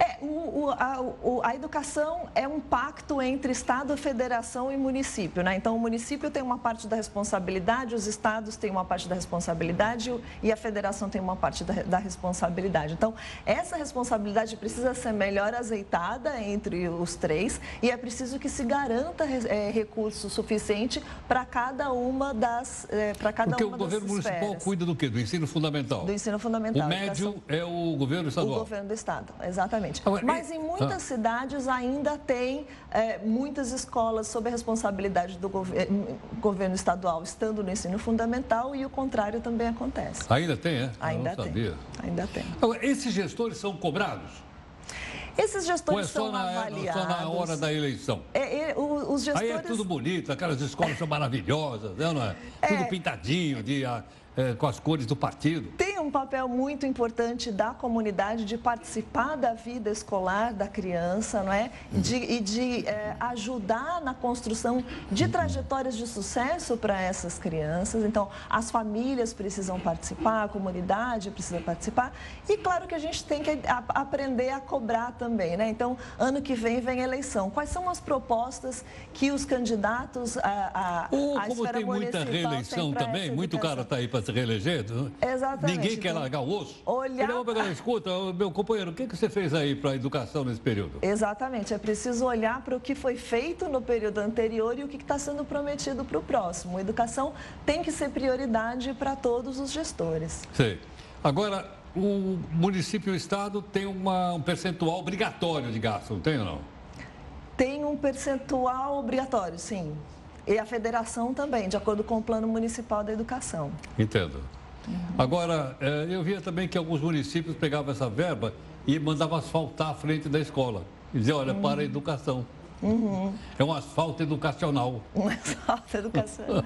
É, o, o, a, o, a, educação é um pacto entre Estado, Federação e município. Né? Então, o município tem uma parte da responsabilidade, os estados têm uma parte da responsabilidade e a federação tem uma parte da, da responsabilidade. Então, essa responsabilidade precisa ser melhor azeitada entre os três e é preciso que se garanta é, recurso suficiente para cada uma das é, para cada Porque uma o governo municipal esferas. cuida do quê? Do ensino fundamental. Do ensino fundamental. O médio é o governo estadual. O governo do estado, exatamente. Mas em muitas ah. cidades ainda tem é, muitas escolas sob a responsabilidade do governo, governo estadual estando no ensino fundamental e o contrário também acontece. Ainda tem, é? Ainda tem. Sabia. Ainda tem. Agora, esses gestores são cobrados? Esses gestores é são na, avaliados. Só na hora da eleição. É, é, os gestores... Aí é tudo bonito, aquelas escolas são maravilhosas, não é? Tudo é. pintadinho, de, é, com as cores do partido. Tem um papel muito importante da comunidade de participar da vida escolar da criança, não é? De, e de é, ajudar na construção de trajetórias de sucesso para essas crianças. Então, as famílias precisam participar, a comunidade precisa participar. E claro que a gente tem que a, aprender a cobrar também, né? Então, ano que vem vem eleição. Quais são as propostas que os candidatos a, a, Ou, como tem muita reeleição também, muito cara está aí para se reeleger. Exatamente. Ninguém quer largar o osso. Olhar... Então, pegar, escuta, meu companheiro, o que, que você fez aí para a educação nesse período? Exatamente. É preciso olhar para o que foi feito no período anterior e o que está sendo prometido para o próximo. A educação tem que ser prioridade para todos os gestores. Sim. Agora, o município e o estado tem uma, um percentual obrigatório de gasto, não tem ou não? Tem um percentual obrigatório, sim. E a federação também, de acordo com o Plano Municipal da Educação. Entendo. Agora, eh, eu via também que alguns municípios pegavam essa verba e mandavam asfaltar a frente da escola. E diziam, olha, para a educação. Uhum. É um asfalto educacional. Um asfalto educacional.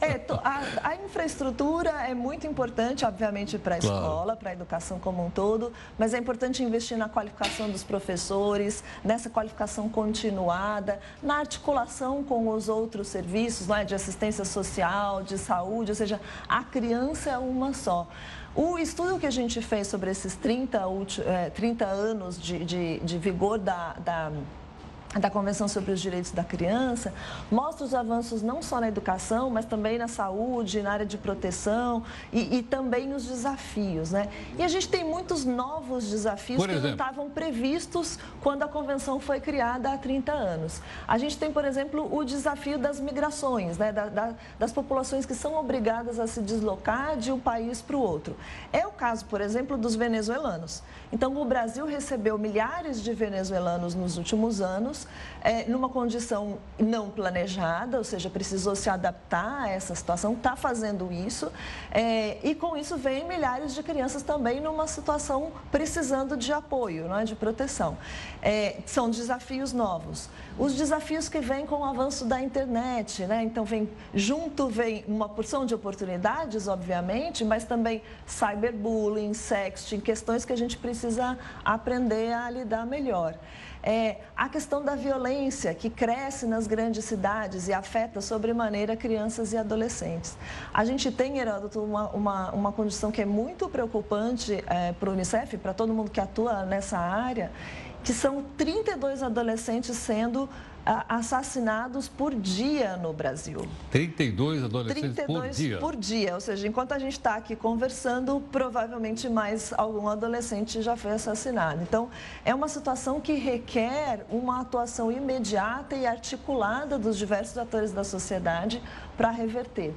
é, a, a, infraestrutura é muito importante, obviamente, para a claro. escola, para a educação como um todo, mas é importante investir na qualificação dos professores, nessa qualificação continuada, na articulação com os outros serviços é, de assistência social, de saúde, ou seja, a criança é uma só. O estudo que a gente fez sobre esses 30, 30 anos de, de, de vigor da, da da Convenção sobre os Direitos da Criança, mostra os avanços não só na educação, mas também na saúde, na área de proteção e, e também os desafios. Né? E a gente tem muitos novos desafios que não estavam previstos quando a Convenção foi criada há 30 anos. A gente tem, por exemplo, o desafio das migrações, né? Da, da, das populações que são obrigadas a se deslocar de um país para o outro. É o caso, por exemplo, dos venezuelanos. Então, o Brasil recebeu milhares de venezuelanos nos últimos anos, é, numa condição não planejada, ou seja, precisou se adaptar a essa situação, está fazendo isso, é, e com isso vem milhares de crianças também numa situação precisando de apoio, não é, de proteção. É, são desafios novos. Os desafios que vêm com o avanço da internet, né? Então, vem, junto vem uma porção de oportunidades, obviamente, mas também cyberbullying, sexting, questões que a gente precisa aprender a lidar melhor. É, a questão da violência que cresce nas grandes cidades e afeta sobremaneira crianças e adolescentes. A gente tem, Heródoto, uma, uma, uma condição que é muito preocupante é, para o Unicef, para todo mundo que atua nessa área, que são 32 adolescentes sendo assassinados por dia no Brasil. 32 adolescentes 32 por dia? por dia, ou seja, enquanto a gente está aqui conversando, provavelmente mais algum adolescente já foi assassinado. Então, é uma situação que requer uma atuação imediata e articulada dos diversos atores da sociedade para reverter.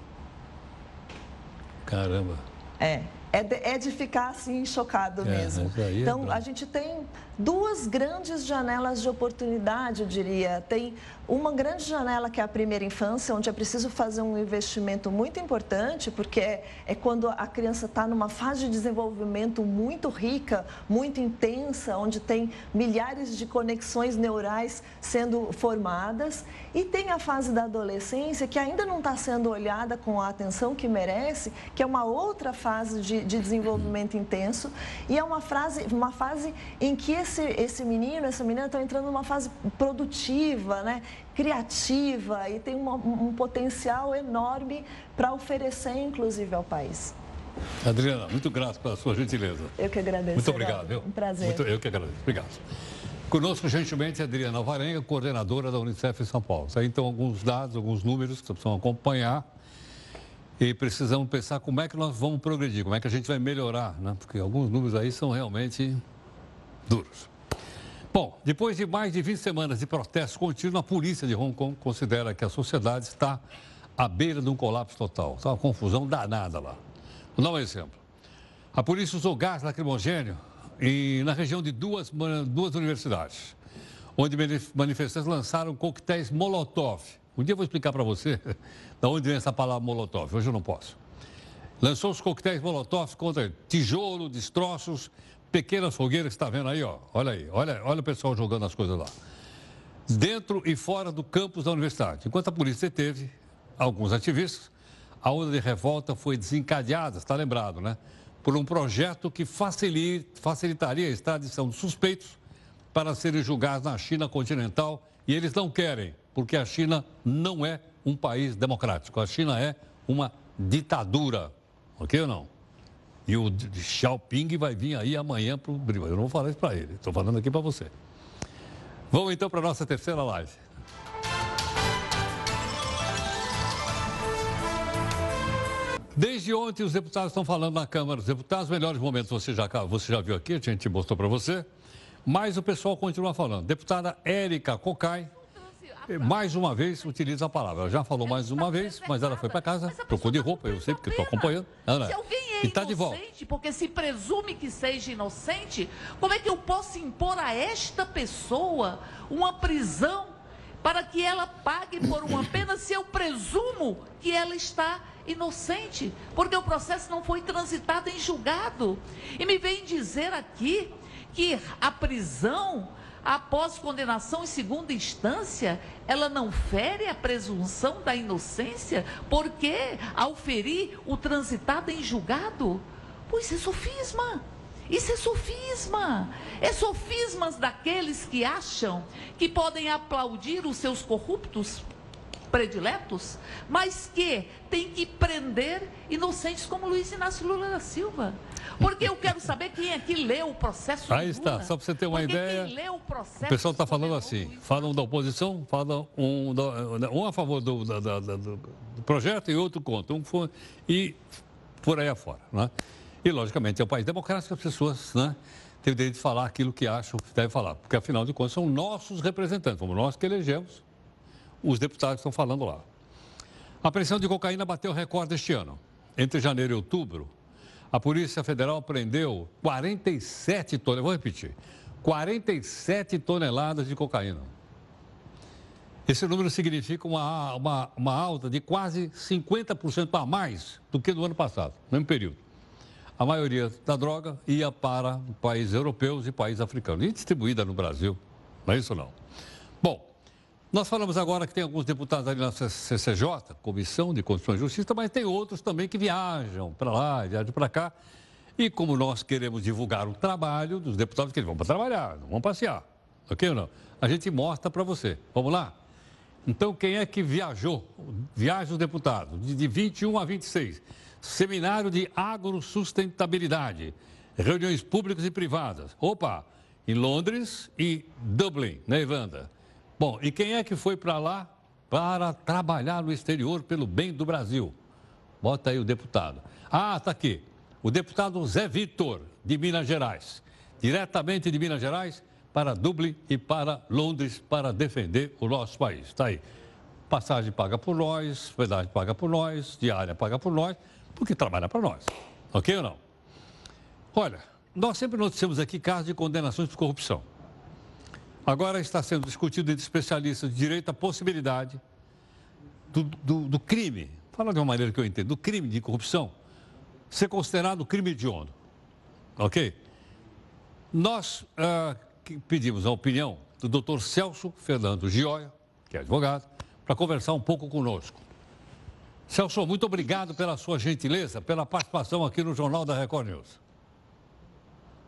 Caramba! É, é de, é de ficar assim chocado é, mesmo. É, então, a gente tem duas grandes janelas de oportunidade, eu diria. Tem uma grande janela que é a primeira infância, onde é preciso fazer um investimento muito importante, porque é, é quando a criança está numa fase de desenvolvimento muito rica, muito intensa, onde tem milhares de conexões neurais sendo formadas. E tem a fase da adolescência, que ainda não está sendo olhada com a atenção que merece, que é uma outra fase de de desenvolvimento intenso. E é uma, frase, uma fase em que esse, esse menino, essa menina estão entrando numa fase produtiva, né? criativa e tem uma, um potencial enorme para oferecer, inclusive, ao país. Adriana, muito grato pela sua gentileza. Eu que agradeço. Muito obrigado, viu? Um prazer. Muito, eu que agradeço. Obrigado. Conosco, gentilmente, a Adriana Varenga, coordenadora da Unicef em São Paulo. Então alguns dados, alguns números que precisam acompanhar e precisamos pensar como é que nós vamos progredir, como é que a gente vai melhorar, né? Porque alguns números aí são realmente duros. Bom, depois de mais de 20 semanas de protestos contínuos, a polícia de Hong Kong considera que a sociedade está à beira de um colapso total. Está uma confusão danada lá. Vou dar um exemplo. A polícia usou gás lacrimogênio e, na região de duas, duas universidades, onde manifestantes lançaram coquetéis Molotov. Um dia eu vou explicar para você de onde vem essa palavra Molotov, hoje eu não posso. Lançou os coquetéis Molotov contra tijolo, destroços, pequenas fogueiras que está vendo aí, ó. Olha aí, olha, olha o pessoal jogando as coisas lá. Dentro e fora do campus da universidade. Enquanto a polícia deteve alguns ativistas, a onda de revolta foi desencadeada, está lembrado, né? por um projeto que facilitaria a extradição de suspeitos para serem julgados na China continental. E eles não querem, porque a China não é um país democrático. A China é uma ditadura. Ok ou não? E o Xiaoping vai vir aí amanhã para o Eu não vou falar isso para ele, estou falando aqui para você. Vamos então para a nossa terceira live. Desde ontem, os deputados estão falando na Câmara dos Deputados. Melhores momentos você já, você já viu aqui, a gente mostrou para você. Mas o pessoal continua falando. Deputada Érica Cocai, mais uma vez, utiliza a palavra. Ela já falou mais uma vez, mas ela foi para casa, trocou de roupa, eu sei porque estou acompanhando. Não, Se alguém é e tá de volta. porque se presume que seja inocente, como é que eu posso impor a esta pessoa uma prisão para que ela pague por uma pena se eu presumo que ela está inocente, porque o processo não foi transitado em julgado. E me vem dizer aqui que a prisão após condenação em segunda instância, ela não fere a presunção da inocência, porque ao ferir o transitado em julgado, pois é sofisma. Isso é sofisma. É sofismas daqueles que acham que podem aplaudir os seus corruptos prediletos, mas que tem que prender inocentes como Luiz Inácio Lula da Silva. Porque eu quero saber quem é que leu o processo Aí está, só para você ter uma Porque ideia. Quem o, processo o pessoal está falando assim: falam da oposição, falam um, um a favor do, do, do, do, projeto e outro contra. Um for, e por aí afora. Né? E, logicamente, é um país democrático, as pessoas né, têm o direito de falar aquilo que acham que devem falar. Porque, afinal de contas, são nossos representantes, fomos nós que elegemos os deputados estão falando lá. A pressão de cocaína bateu recorde este ano. Entre janeiro e outubro, a Polícia Federal prendeu 47 toneladas, vou repetir, 47 toneladas de cocaína. Esse número significa uma, uma, uma alta de quase 50% a mais do que no ano passado, no mesmo período. A maioria da droga ia para países europeus e países africanos, e distribuída no Brasil. Não é isso não. Bom, nós falamos agora que tem alguns deputados ali na CCJ, Comissão de Constituição e Justiça, mas tem outros também que viajam para lá, viajam para cá. E como nós queremos divulgar o trabalho dos deputados, que eles vão para trabalhar, não vão passear. Ok ou não? A gente mostra para você. Vamos lá? Então, quem é que viajou? Viaja os deputados, de 21 a 26. Seminário de Agrosustentabilidade. Reuniões públicas e privadas. Opa! Em Londres e Dublin, na Irlanda. Bom, e quem é que foi para lá para trabalhar no exterior pelo bem do Brasil? Bota aí o deputado. Ah, está aqui. O deputado Zé Vitor, de Minas Gerais. Diretamente de Minas Gerais para Dublin e para Londres para defender o nosso país. Está aí. Passagem paga por nós, hospedagem paga por nós, diária paga por nós, porque trabalha para nós. Ok ou não? Olha, nós sempre noticiamos aqui casos de condenações por corrupção. Agora está sendo discutido entre especialistas de direito a possibilidade do, do, do crime, fala de uma maneira que eu entendo, do crime de corrupção ser considerado crime hediondo. Ok? Nós uh, pedimos a opinião do doutor Celso Fernando Gioia, que é advogado, para conversar um pouco conosco. Celso, muito obrigado pela sua gentileza, pela participação aqui no Jornal da Record News.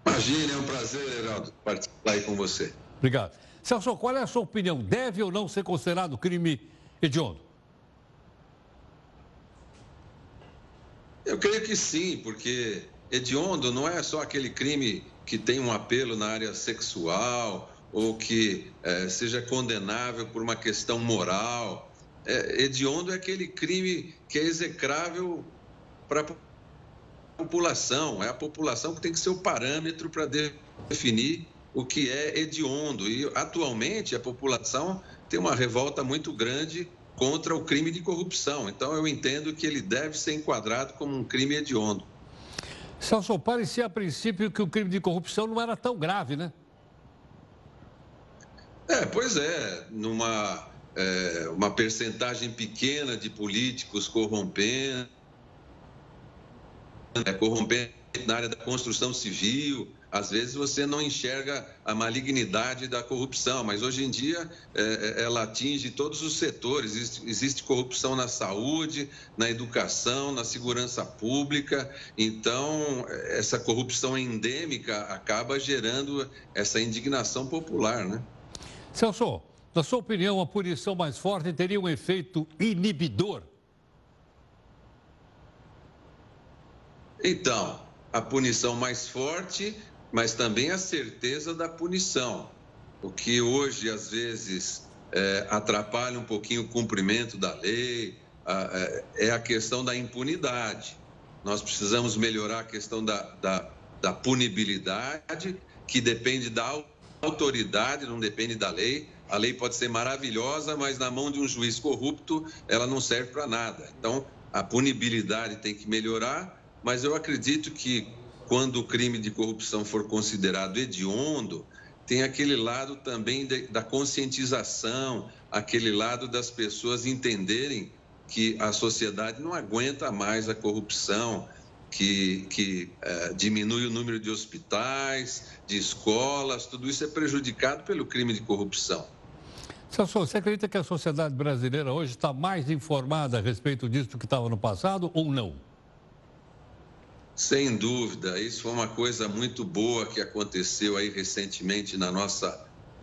Imagine, é um prazer, Heraldo, participar aí com você. Obrigado. Celso, qual é a sua opinião? Deve ou não ser considerado crime hediondo? Eu creio que sim, porque hediondo não é só aquele crime que tem um apelo na área sexual ou que é, seja condenável por uma questão moral. É, hediondo é aquele crime que é execrável para a população. É a população que tem que ser o parâmetro para definir o que é hediondo. E atualmente a população tem uma revolta muito grande contra o crime de corrupção. Então, eu entendo que ele deve ser enquadrado como um crime hediondo. Celso, parecia a princípio que o crime de corrupção não era tão grave, né? É, pois é. Numa é, uma percentagem pequena de políticos corrompendo, é, corrompendo na área da construção civil, às vezes você não enxerga a malignidade da corrupção, mas hoje em dia é, é, ela atinge todos os setores. Existe, existe, corrupção na saúde, na educação, na segurança pública. Então, essa corrupção endêmica acaba gerando essa indignação popular, né? Celso, na sua opinião, a punição mais forte teria um efeito inibidor? Então, a punição mais forte mas também a certeza da punição, o que hoje às vezes é, atrapalha um pouquinho o cumprimento da lei, a, é, é a questão da impunidade. Nós precisamos melhorar a questão da, da, da punibilidade, que depende da autoridade, não depende da lei. A lei pode ser maravilhosa, mas na mão de um juiz corrupto, ela não serve para nada. Então, a punibilidade tem que melhorar, mas eu acredito que quando o crime de corrupção for considerado hediondo, tem aquele lado também de, da conscientização, aquele lado das pessoas entenderem que a sociedade não aguenta mais a corrupção, que, que é, diminui o número de hospitais, de escolas, tudo isso é prejudicado pelo crime de corrupção. Celso, você acredita que a sociedade brasileira hoje está mais informada a respeito disso do que estava no passado ou não? Sem dúvida, isso foi uma coisa muito boa que aconteceu aí recentemente na nossa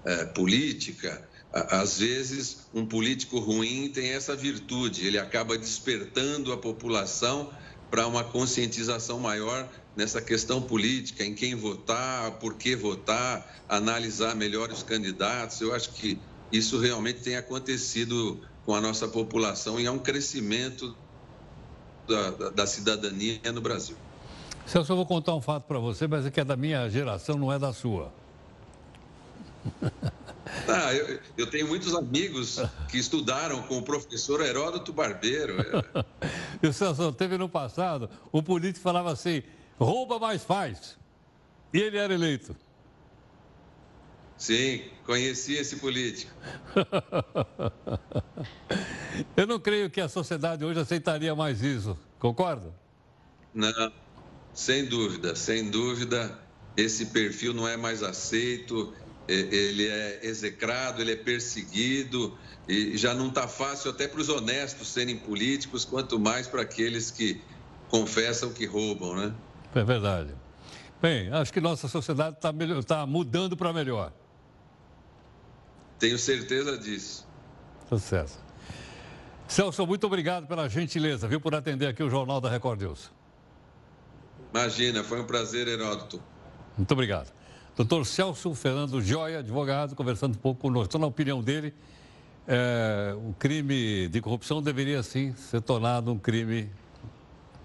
eh, política. Às vezes, um político ruim tem essa virtude, ele acaba despertando a população para uma conscientização maior nessa questão política, em quem votar, por que votar, analisar melhor os candidatos. Eu acho que isso realmente tem acontecido com a nossa população e há um crescimento da, da, da cidadania no Brasil. Celso, eu vou contar um fato para você, mas é que é da minha geração, não é da sua. Ah, eu, eu, tenho muitos amigos que estudaram com o professor Heródoto Barbeiro. e o Celso, teve no passado, o político falava assim, rouba mais faz. E ele era eleito. Sim, conheci esse político. eu não creio que a sociedade hoje aceitaria mais isso, concorda? Não, sem dúvida, sem dúvida, esse perfil não é mais aceito, ele é execrado, ele é perseguido e já não está fácil até para os honestos serem políticos, quanto mais para aqueles que confessam que roubam, né? É verdade. Bem, acho que nossa sociedade está tá mudando para melhor. Tenho certeza disso. Sucesso. Celso, muito obrigado pela gentileza, viu, por atender aqui o Jornal da Record News. Imagina, foi um prazer, Heródoto. Muito obrigado. Doutor Celso Fernando Joia, advogado, conversando um pouco conosco. Na opinião dele, é, o crime de corrupção deveria sim ser tornado um crime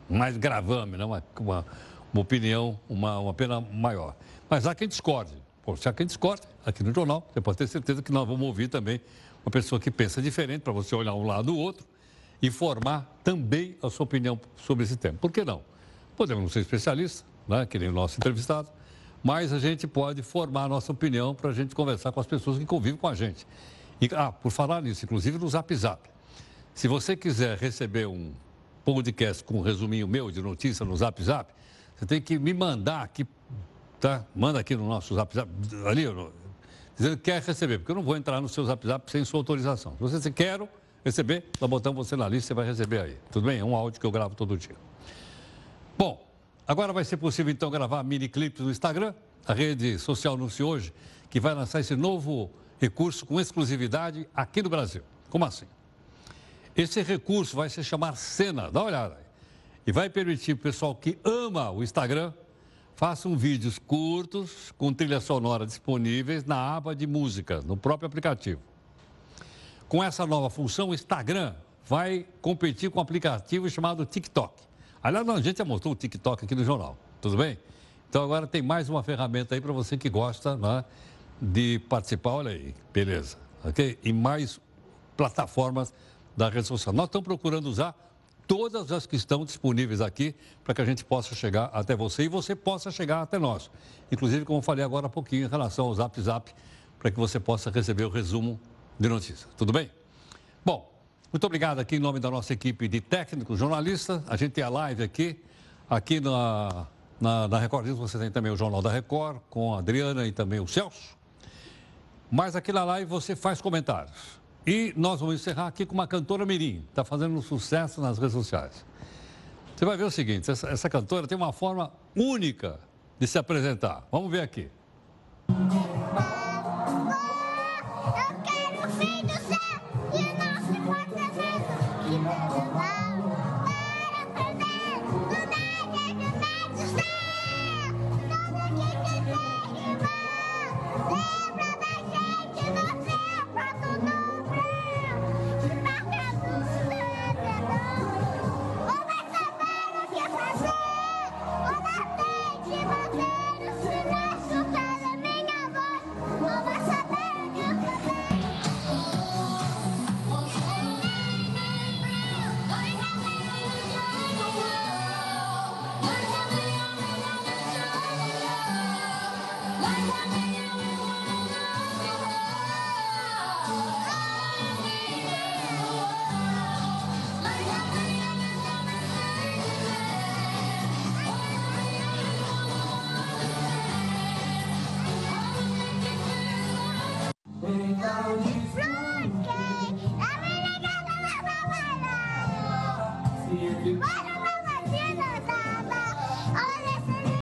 mais gravame, né? uma, uma, uma opinião, uma, uma pena maior. Mas há quem discorde. Pô, se há quem discorde, aqui no jornal, você pode ter certeza que nós vamos ouvir também uma pessoa que pensa diferente, para você olhar um lado do outro e formar também a sua opinião sobre esse tema. Por que não? Podemos não ser especialistas, né, que nem o nosso entrevistado, mas a gente pode formar a nossa opinião para a gente conversar com as pessoas que convivem com a gente. E, ah, por falar nisso, inclusive no Zap Zap. Se você quiser receber um podcast com um resuminho meu de notícia no Zap Zap, você tem que me mandar aqui, tá? Manda aqui no nosso Zap Zap, ali, dizendo que quer receber, porque eu não vou entrar no seu Zap Zap sem sua autorização. Se você quer, receber, nós botamos você na lista, você vai receber aí. Tudo bem? É um áudio que eu gravo todo dia. Bom, agora vai ser possível então gravar mini clipes no Instagram. A rede social anunciou hoje que vai lançar esse novo recurso com exclusividade aqui no Brasil. Como assim? Esse recurso vai se chamar Cena, dá uma olhada aí. E vai permitir o pessoal que ama o Instagram façam vídeos curtos com trilha sonora disponíveis na aba de música, no próprio aplicativo. Com essa nova função, o Instagram vai competir com um aplicativo chamado TikTok. Aliás, a gente já mostrou o TikTok aqui no jornal, tudo bem? Então agora tem mais uma ferramenta aí para você que gosta né, de participar. Olha aí, beleza, ok? E mais plataformas da rede social. Nós estamos procurando usar todas as que estão disponíveis aqui para que a gente possa chegar até você e você possa chegar até nós. Inclusive, como falei agora há pouquinho, em relação ao Zap Zap, para que você possa receber o resumo de notícias. Tudo bem? Bom, muito obrigado aqui em nome da nossa equipe de técnicos, jornalistas. A gente tem a live aqui, aqui na, na, na Record News, você tem também o Jornal da Record, com a Adriana e também o Celso. Mas aqui na live você faz comentários. E nós vamos encerrar aqui com uma cantora mirim, está fazendo um sucesso nas redes sociais. Você vai ver o seguinte, essa, essa cantora tem uma forma única de se apresentar. Vamos ver aqui.